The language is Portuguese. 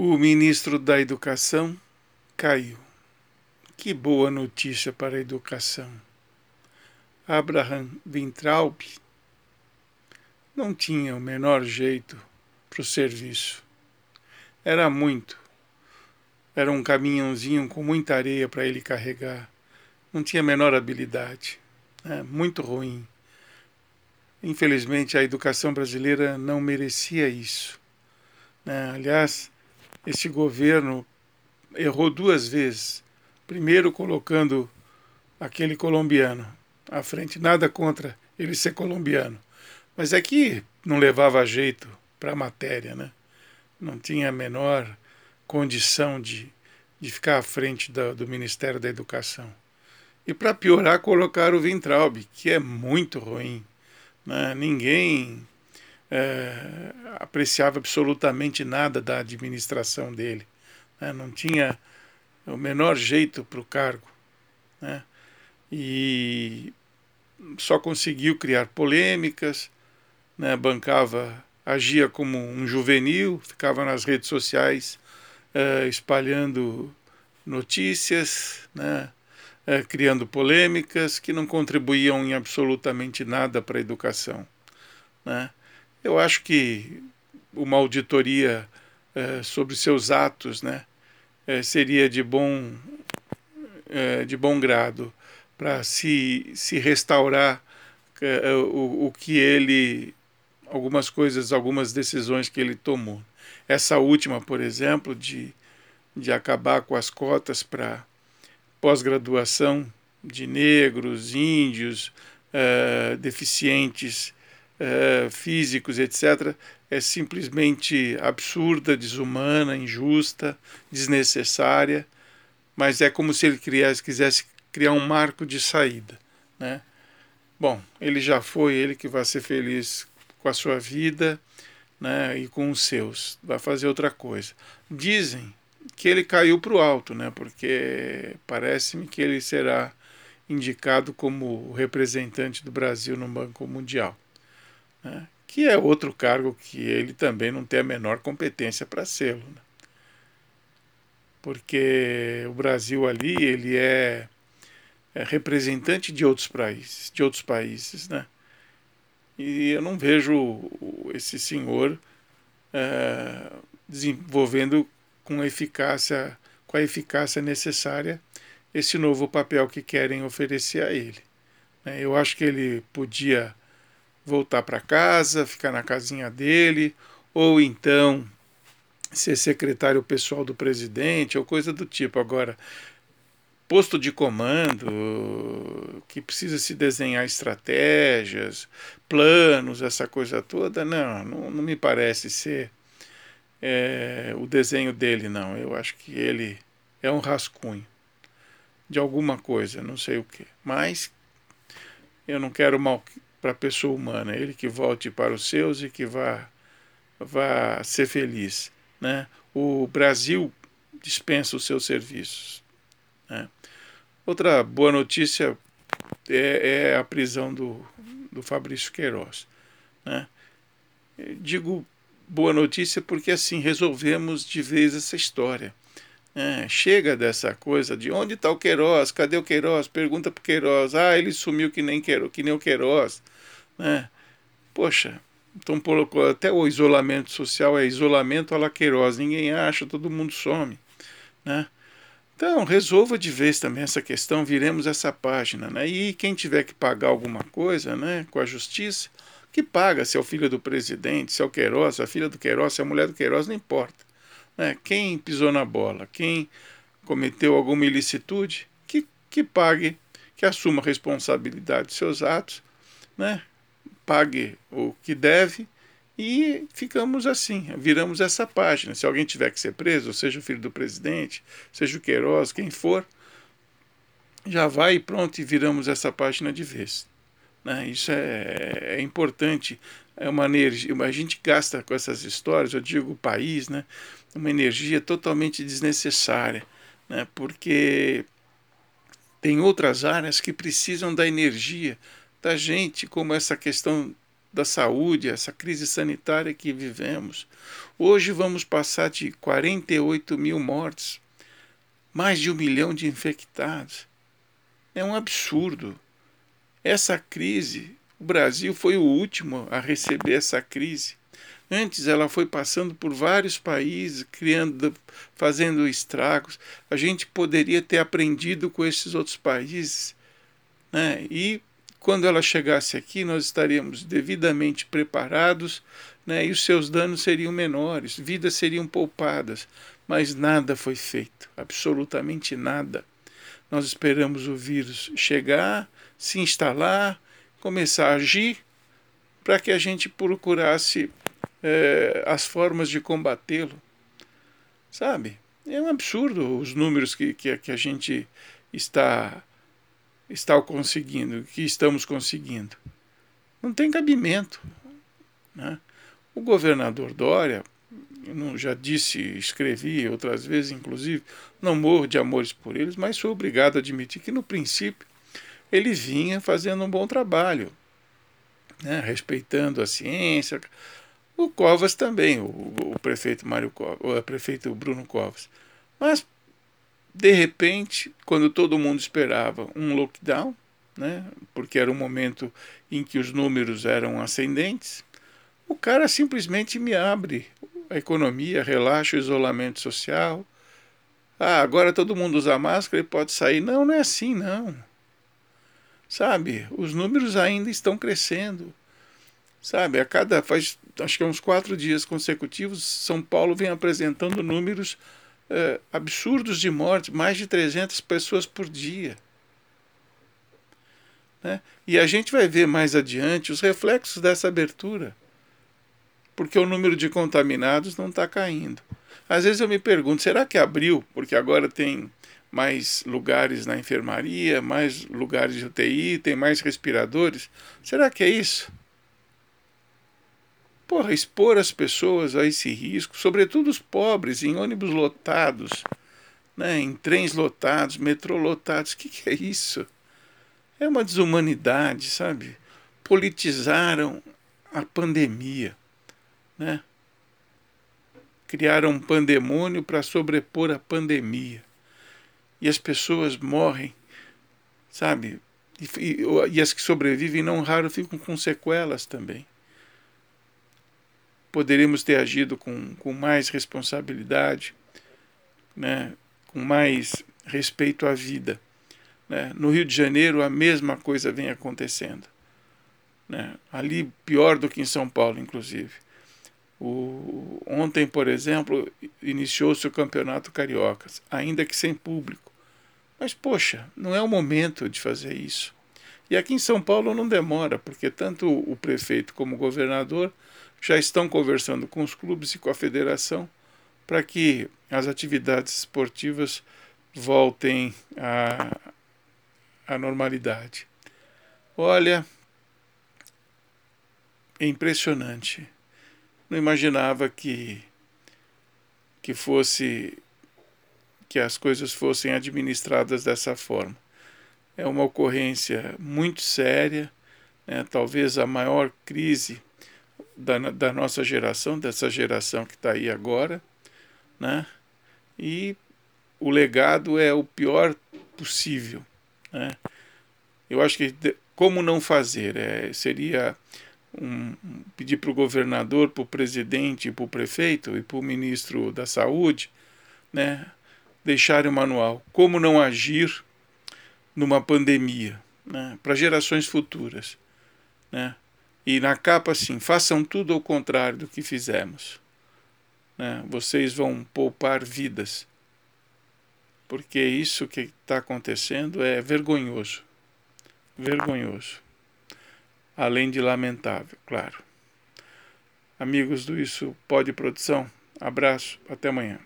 O ministro da Educação caiu. Que boa notícia para a educação. Abraham Weintraub não tinha o menor jeito para o serviço. Era muito. Era um caminhãozinho com muita areia para ele carregar. Não tinha a menor habilidade. É, muito ruim. Infelizmente, a educação brasileira não merecia isso. Né? Aliás, este governo errou duas vezes. Primeiro, colocando aquele colombiano à frente, nada contra ele ser colombiano, mas é que não levava jeito para a matéria, né? não tinha a menor condição de, de ficar à frente do, do Ministério da Educação. E para piorar, colocar o Vintraub, que é muito ruim. Né? Ninguém é, apreciava absolutamente nada da administração dele. Né? Não tinha o menor jeito para o cargo. Né? E só conseguiu criar polêmicas, né? bancava, agia como um juvenil, ficava nas redes sociais é, espalhando notícias, né? É, criando polêmicas que não contribuíam em absolutamente nada para a educação. Né? Eu acho que uma auditoria é, sobre seus atos né, é, seria de bom, é, de bom grado para se, se restaurar o, o que ele, algumas coisas, algumas decisões que ele tomou. Essa última, por exemplo, de, de acabar com as cotas para pós-graduação de negros, índios, deficientes uh, físicos, etc., é simplesmente absurda, desumana, injusta, desnecessária, mas é como se ele criasse, quisesse criar um marco de saída. Né? Bom, ele já foi, ele que vai ser feliz com a sua vida né, e com os seus, vai fazer outra coisa. Dizem que ele caiu para o alto, né, porque parece-me que ele será indicado como representante do Brasil no Banco Mundial, né, que é outro cargo que ele também não tem a menor competência para ser, né, porque o Brasil ali ele é, é, representante de outros países, de outros países, né? E eu não vejo esse senhor é, desenvolvendo com eficácia, com a eficácia necessária esse novo papel que querem oferecer a ele. Né? Eu acho que ele podia voltar para casa, ficar na casinha dele, ou então ser secretário pessoal do presidente, ou coisa do tipo. Agora, posto de comando, que precisa se desenhar estratégias, planos, essa coisa toda, não, não, não me parece ser é, o desenho dele, não. Eu acho que ele é um rascunho de alguma coisa, não sei o que. Mas eu não quero mal para a pessoa humana, ele que volte para os seus e que vá, vá ser feliz. Né? O Brasil dispensa os seus serviços. Né? Outra boa notícia é, é, a prisão do, do Fabrício Queiroz. Né? Digo boa notícia porque assim resolvemos de vez essa história. É, chega dessa coisa de onde está o Queiroz, cadê o Queiroz? Pergunta para o Queiroz, ah, ele sumiu que nem, Queiroz, que nem o Queiroz. Né? Poxa, então colocou até o isolamento social é isolamento a la Queiroz, ninguém acha, todo mundo some. Né? Então, resolva de vez também essa questão, viremos essa página. Né? E quem tiver que pagar alguma coisa né, com a justiça, que paga, se é o filho do presidente, se é o Queiroz, a filha do Queiroz, se é a mulher do Queiroz, não importa. Né? Quem pisou na bola, quem cometeu alguma ilicitude, que, que pague, que assuma a responsabilidade dos seus atos, né? pague o que deve e ficamos assim, viramos essa página. Se alguém tiver que ser preso, seja o filho do presidente, seja o Queiroz, quem for, já vai e pronto, e viramos essa página de vez. Né? Isso é, é importante, é uma energia, a gente gasta com essas histórias, eu digo o país, né? Uma energia totalmente desnecessária, né? porque tem outras áreas que precisam da energia da gente, como essa questão da saúde, essa crise sanitária que vivemos. Hoje vamos passar de 48 mil mortes, mais de um milhão de infectados. É um absurdo. Essa crise, o Brasil foi o último a receber essa crise. Antes ela foi passando por vários países, criando, fazendo estragos. A gente poderia ter aprendido com esses outros países, né? E quando ela chegasse aqui, nós estaríamos devidamente preparados, né? E os seus danos seriam menores, vidas seriam poupadas. Mas nada foi feito, absolutamente nada. Nós esperamos o vírus chegar, se instalar, começar a agir, para que a gente procurasse é, as formas de combatê-lo. Sabe? É um absurdo os números que, que, que a gente está, está conseguindo, que estamos conseguindo. Não tem cabimento. Né? O governador Dória, eu já disse, escrevi outras vezes, inclusive, não morro de amores por eles, mas sou obrigado a admitir que, no princípio, ele vinha fazendo um bom trabalho, né? respeitando a ciência, o Covas também, o, o prefeito Mário Covas, o prefeito Bruno Covas. Mas, de repente, quando todo mundo esperava um lockdown, né, porque era um momento em que os números eram ascendentes, o cara simplesmente me abre a economia, relaxa o isolamento social. Ah, agora todo mundo usa máscara e pode sair. Não, não é assim, não. Sabe, os números ainda estão crescendo. Sabe, a cada, faz acho que uns quatro dias consecutivos, São Paulo vem apresentando números é, absurdos de mortes, mais de 300 pessoas por dia. Né? E a gente vai ver mais adiante os reflexos dessa abertura, porque o número de contaminados não está caindo. Às vezes eu me pergunto, será que abriu? Porque agora tem mais lugares na enfermaria, mais lugares de UTI, tem mais respiradores. Será que é isso? Porra, expor as pessoas a esse risco, sobretudo os pobres, em ônibus lotados, né, em trens lotados, metrô lotados, o que, que é isso? É uma desumanidade, sabe? Politizaram a pandemia, né? Criaram um pandemônio para sobrepor a pandemia. E as pessoas morrem, sabe? E, e, e as que sobrevivem, não raro, ficam com sequelas também poderíamos ter agido com, com mais responsabilidade, né, com mais respeito à vida. Né? No Rio de Janeiro, a mesma coisa vem acontecendo. Né? Ali, pior do que em São Paulo, inclusive. O, ontem, por exemplo, iniciou-se o Campeonato Cariocas, ainda que sem público. Mas, poxa, não é o momento de fazer isso. E aqui em São Paulo não demora, porque tanto o prefeito como o governador já estão conversando com os clubes e com a federação para que as atividades esportivas voltem à, à normalidade. Olha, é impressionante. Não imaginava que que fosse que as coisas fossem administradas dessa forma. É uma ocorrência muito séria, né? talvez a maior crise da, da nossa geração, dessa geração que está aí agora, né? E o legado é o pior possível, né? Eu acho que como não fazer é, seria um, pedir para o governador, para o presidente, para o prefeito e para o ministro da saúde, né? Deixar o manual como não agir numa pandemia, né? Para gerações futuras, né? E na capa, assim, façam tudo ao contrário do que fizemos. Né? Vocês vão poupar vidas. Porque isso que está acontecendo é vergonhoso. Vergonhoso. Além de lamentável, claro. Amigos do Isso Pode Produção, abraço, até amanhã.